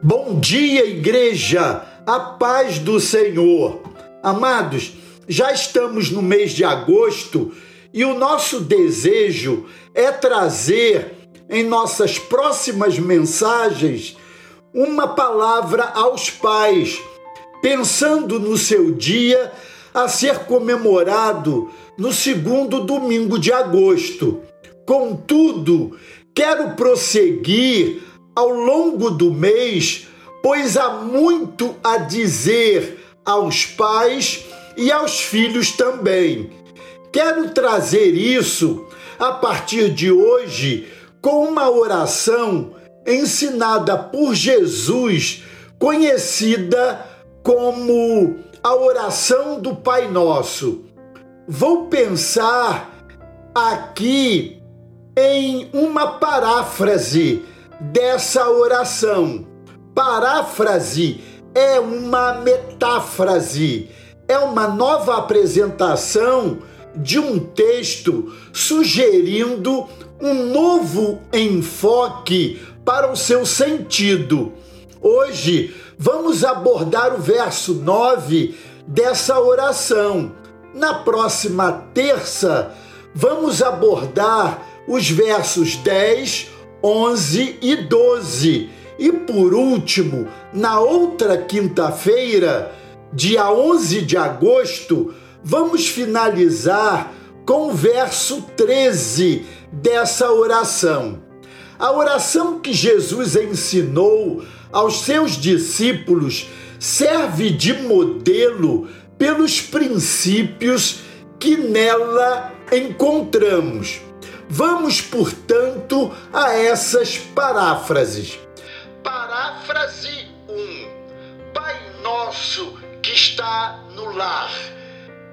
Bom dia, igreja, a paz do Senhor. Amados, já estamos no mês de agosto e o nosso desejo é trazer em nossas próximas mensagens uma palavra aos pais, pensando no seu dia a ser comemorado no segundo domingo de agosto. Contudo, quero prosseguir ao longo do mês, pois há muito a dizer aos pais e aos filhos também. Quero trazer isso a partir de hoje com uma oração ensinada por Jesus, conhecida como a oração do Pai Nosso. Vou pensar aqui em uma paráfrase dessa oração. Paráfrase é uma metáfrase, é uma nova apresentação de um texto sugerindo um novo enfoque para o seu sentido. Hoje vamos abordar o verso 9 dessa oração. Na próxima terça, vamos abordar os versos 10, 11 e 12. E por último, na outra quinta-feira, dia 11 de agosto, vamos finalizar com o verso 13 dessa oração. A oração que Jesus ensinou aos seus discípulos serve de modelo pelos princípios que nela encontramos. Vamos, portanto, a essas paráfrases. Paráfrase 1. Pai nosso que está no lar.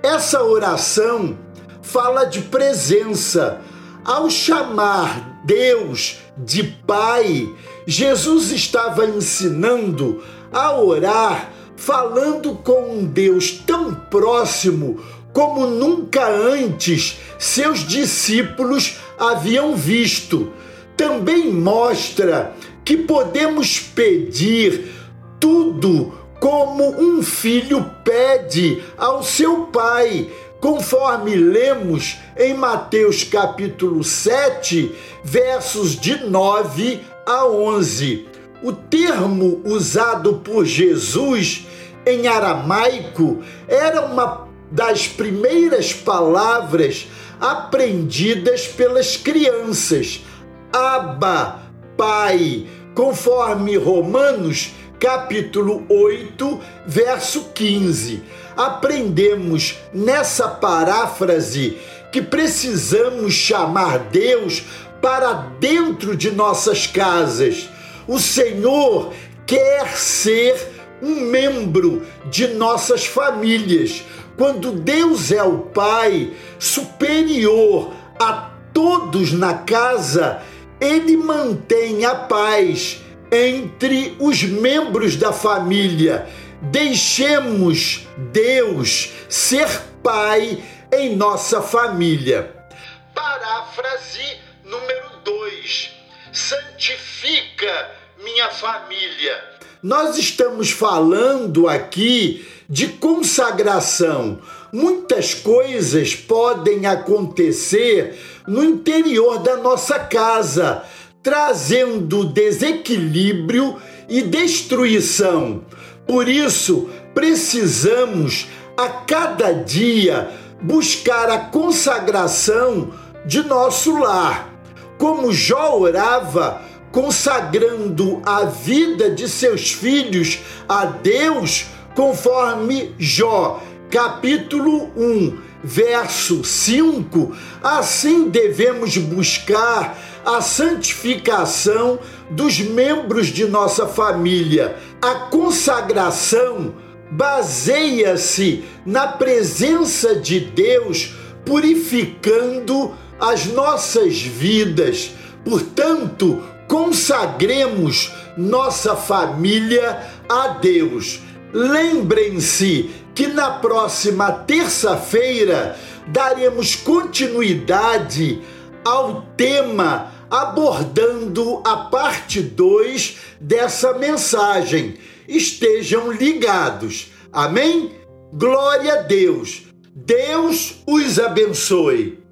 Essa oração fala de presença. Ao chamar Deus de Pai, Jesus estava ensinando a orar, falando com um Deus tão próximo como nunca antes seus discípulos haviam visto. Também mostra que podemos pedir tudo como um filho pede ao seu pai, conforme lemos em Mateus capítulo 7, versos de 9 a 11. O termo usado por Jesus em aramaico era uma das primeiras palavras aprendidas pelas crianças. Abba, Pai, conforme Romanos capítulo 8, verso 15. Aprendemos nessa paráfrase que precisamos chamar Deus para dentro de nossas casas. O Senhor quer ser um membro de nossas famílias quando Deus é o Pai superior a todos na casa, ele mantém a paz entre os membros da família. Deixemos Deus ser Pai em nossa família. Paráfrase número 2. Santifica minha família nós estamos falando aqui de consagração. Muitas coisas podem acontecer no interior da nossa casa, trazendo desequilíbrio e destruição. Por isso, precisamos a cada dia buscar a consagração de nosso lar. Como Jó orava, consagrando a vida de seus filhos a Deus, conforme Jó, capítulo 1, verso 5, assim devemos buscar a santificação dos membros de nossa família. A consagração baseia-se na presença de Deus purificando as nossas vidas. Portanto, consagremos nossa família a Deus. Lembrem-se que na próxima terça-feira daremos continuidade ao tema abordando a parte 2 dessa mensagem. Estejam ligados. Amém? Glória a Deus. Deus os abençoe.